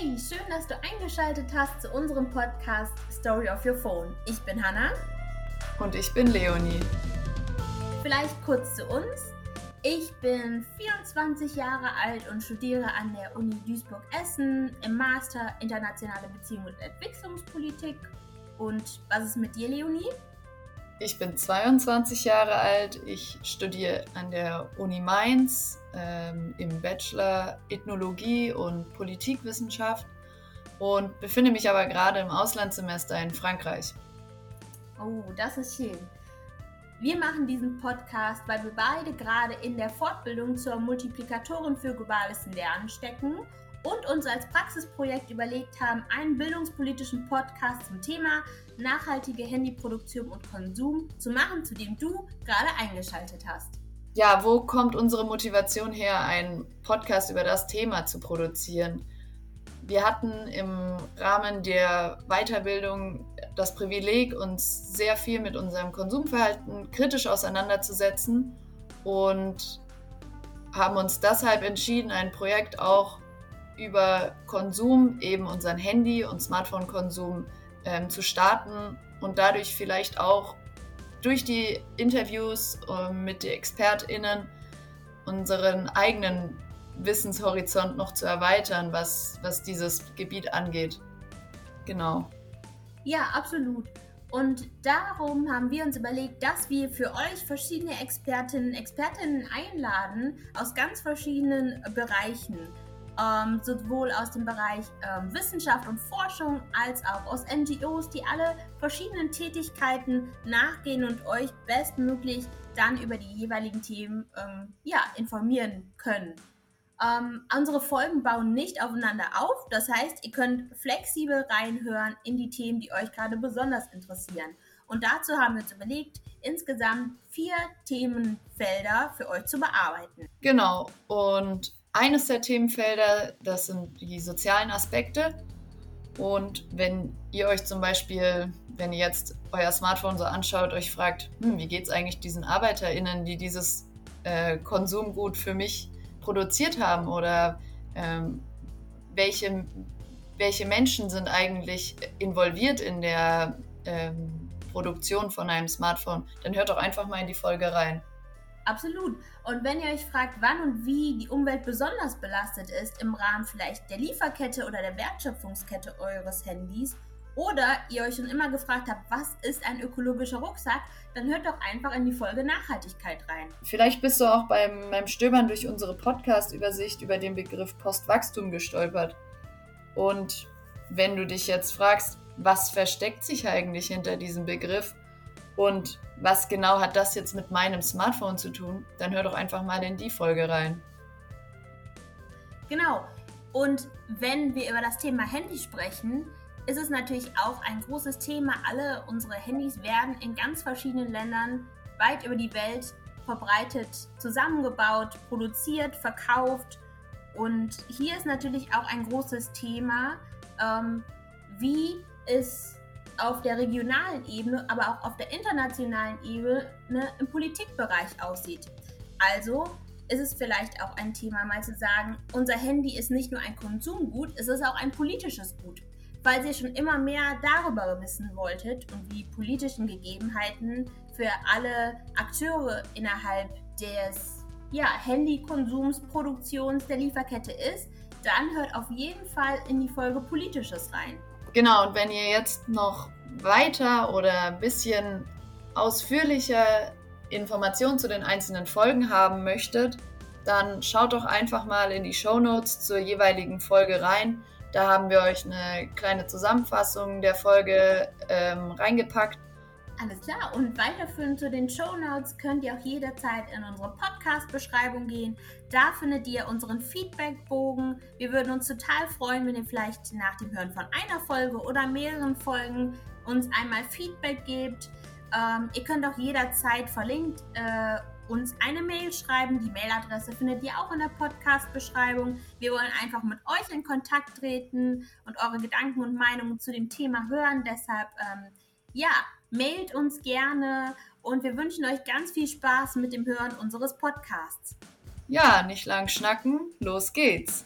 Hey, schön, dass du eingeschaltet hast zu unserem Podcast Story of Your Phone. Ich bin Hannah. Und ich bin Leonie. Vielleicht kurz zu uns. Ich bin 24 Jahre alt und studiere an der Uni Duisburg-Essen im Master Internationale Beziehungen und Entwicklungspolitik. Und was ist mit dir, Leonie? Ich bin 22 Jahre alt. Ich studiere an der Uni Mainz ähm, im Bachelor Ethnologie und Politikwissenschaft und befinde mich aber gerade im Auslandssemester in Frankreich. Oh, das ist schön. Wir machen diesen Podcast, weil wir beide gerade in der Fortbildung zur Multiplikatorin für globales Lernen stecken und uns als Praxisprojekt überlegt haben, einen bildungspolitischen Podcast zum Thema nachhaltige Handyproduktion und Konsum zu machen, zu dem du gerade eingeschaltet hast. Ja, wo kommt unsere Motivation her, einen Podcast über das Thema zu produzieren? Wir hatten im Rahmen der Weiterbildung das Privileg, uns sehr viel mit unserem Konsumverhalten kritisch auseinanderzusetzen und haben uns deshalb entschieden, ein Projekt auch über Konsum, eben unseren Handy- und Smartphone-Konsum ähm, zu starten und dadurch vielleicht auch durch die Interviews äh, mit den ExpertInnen unseren eigenen Wissenshorizont noch zu erweitern, was, was dieses Gebiet angeht. Genau. Ja, absolut. Und darum haben wir uns überlegt, dass wir für euch verschiedene Expertinnen, Expertinnen einladen aus ganz verschiedenen Bereichen ähm, sowohl aus dem Bereich ähm, Wissenschaft und Forschung als auch aus NGOs, die alle verschiedenen Tätigkeiten nachgehen und euch bestmöglich dann über die jeweiligen Themen ähm, ja, informieren können. Ähm, unsere Folgen bauen nicht aufeinander auf, das heißt, ihr könnt flexibel reinhören in die Themen, die euch gerade besonders interessieren. Und dazu haben wir uns überlegt, insgesamt vier Themenfelder für euch zu bearbeiten. Genau, und eines der Themenfelder, das sind die sozialen Aspekte. Und wenn ihr euch zum Beispiel, wenn ihr jetzt euer Smartphone so anschaut, euch fragt, hm, wie geht es eigentlich diesen ArbeiterInnen, die dieses äh, Konsumgut für mich produziert haben oder ähm, welche, welche Menschen sind eigentlich involviert in der ähm, Produktion von einem Smartphone, dann hört doch einfach mal in die Folge rein. Absolut. Und wenn ihr euch fragt, wann und wie die Umwelt besonders belastet ist, im Rahmen vielleicht der Lieferkette oder der Wertschöpfungskette eures Handys, oder ihr euch schon immer gefragt habt, was ist ein ökologischer Rucksack, dann hört doch einfach in die Folge Nachhaltigkeit rein. Vielleicht bist du auch beim, beim Stöbern durch unsere Podcast-Übersicht über den Begriff Postwachstum gestolpert. Und wenn du dich jetzt fragst, was versteckt sich eigentlich hinter diesem Begriff, und was genau hat das jetzt mit meinem Smartphone zu tun? Dann hör doch einfach mal in die Folge rein. Genau. Und wenn wir über das Thema Handy sprechen, ist es natürlich auch ein großes Thema. Alle unsere Handys werden in ganz verschiedenen Ländern weit über die Welt verbreitet, zusammengebaut, produziert, verkauft. Und hier ist natürlich auch ein großes Thema, ähm, wie ist auf der regionalen Ebene, aber auch auf der internationalen Ebene im Politikbereich aussieht. Also ist es vielleicht auch ein Thema, mal zu sagen, unser Handy ist nicht nur ein Konsumgut, es ist auch ein politisches Gut. Falls ihr schon immer mehr darüber wissen wolltet und wie politischen Gegebenheiten für alle Akteure innerhalb des ja, Handykonsums, Produktions der Lieferkette ist, dann hört auf jeden Fall in die Folge Politisches rein. Genau, und wenn ihr jetzt noch weiter oder ein bisschen ausführlicher Informationen zu den einzelnen Folgen haben möchtet, dann schaut doch einfach mal in die Show Notes zur jeweiligen Folge rein. Da haben wir euch eine kleine Zusammenfassung der Folge ähm, reingepackt alles klar. Und weiterführend zu den Show Notes könnt ihr auch jederzeit in unsere Podcast-Beschreibung gehen. Da findet ihr unseren Feedback-Bogen. Wir würden uns total freuen, wenn ihr vielleicht nach dem Hören von einer Folge oder mehreren Folgen uns einmal Feedback gebt. Ähm, ihr könnt auch jederzeit verlinkt äh, uns eine Mail schreiben. Die Mailadresse findet ihr auch in der Podcast-Beschreibung. Wir wollen einfach mit euch in Kontakt treten und eure Gedanken und Meinungen zu dem Thema hören. Deshalb, ähm, ja, mailt uns gerne und wir wünschen euch ganz viel Spaß mit dem Hören unseres Podcasts. Ja, nicht lang schnacken, los geht's.